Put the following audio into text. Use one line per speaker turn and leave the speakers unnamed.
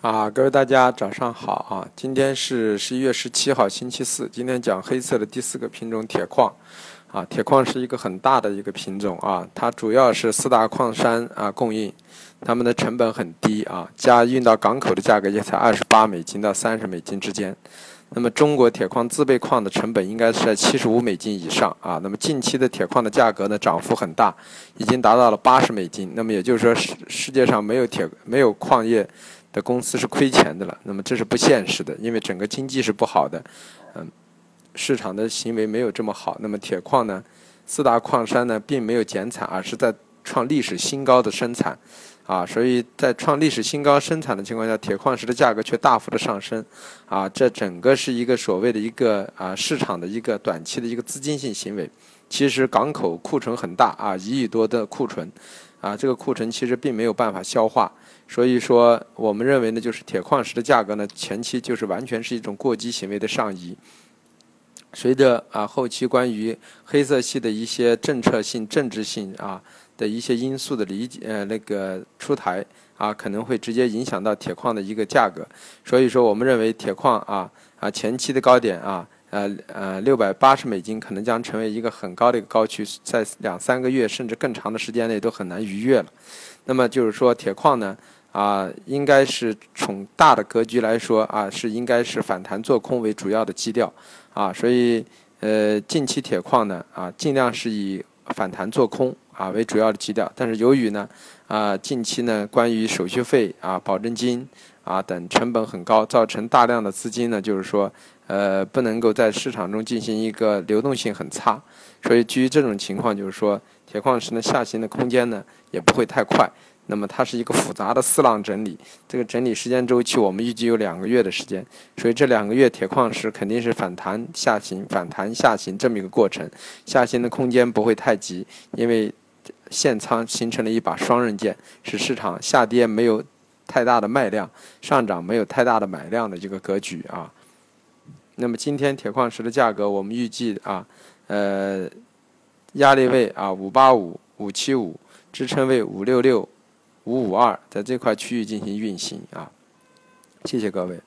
啊，各位大家早上好啊！今天是十一月十七号，星期四。今天讲黑色的第四个品种铁矿，啊，铁矿是一个很大的一个品种啊，它主要是四大矿山啊供应，它们的成本很低啊，加运到港口的价格也才二十八美金到三十美金之间。那么中国铁矿自备矿的成本应该是在七十五美金以上啊。那么近期的铁矿的价格呢涨幅很大，已经达到了八十美金。那么也就是说世世界上没有铁没有矿业的公司是亏钱的了。那么这是不现实的，因为整个经济是不好的，嗯，市场的行为没有这么好。那么铁矿呢，四大矿山呢并没有减产，而是在创历史新高的生产。啊，所以在创历史新高生产的情况下，铁矿石的价格却大幅的上升，啊，这整个是一个所谓的一个啊市场的一个短期的一个资金性行为。其实港口库存很大啊，一亿多的库存，啊，这个库存其实并没有办法消化。所以说，我们认为呢，就是铁矿石的价格呢，前期就是完全是一种过激行为的上移。随着啊后期关于黑色系的一些政策性、政治性啊。的一些因素的理解，呃，那个出台啊，可能会直接影响到铁矿的一个价格。所以说，我们认为铁矿啊啊前期的高点啊，呃呃六百八十美金可能将成为一个很高的一个高区，在两三个月甚至更长的时间内都很难逾越了。那么就是说，铁矿呢啊，应该是从大的格局来说啊，是应该是反弹做空为主要的基调啊。所以呃，近期铁矿呢啊，尽量是以反弹做空。啊为主要的基调，但是由于呢，啊近期呢关于手续费啊、保证金啊等成本很高，造成大量的资金呢就是说，呃不能够在市场中进行一个流动性很差，所以基于这种情况，就是说铁矿石呢下行的空间呢也不会太快。那么它是一个复杂的四浪整理，这个整理时间周期我们预计有两个月的时间，所以这两个月铁矿石肯定是反弹下行、反弹下行这么一个过程，下行的空间不会太急，因为。现仓形成了一把双刃剑，使市场下跌没有太大的卖量，上涨没有太大的买量的这个格局啊。那么今天铁矿石的价格，我们预计啊，呃，压力位啊五八五、五七五，支撑位五六六、五五二，在这块区域进行运行啊。谢谢各位。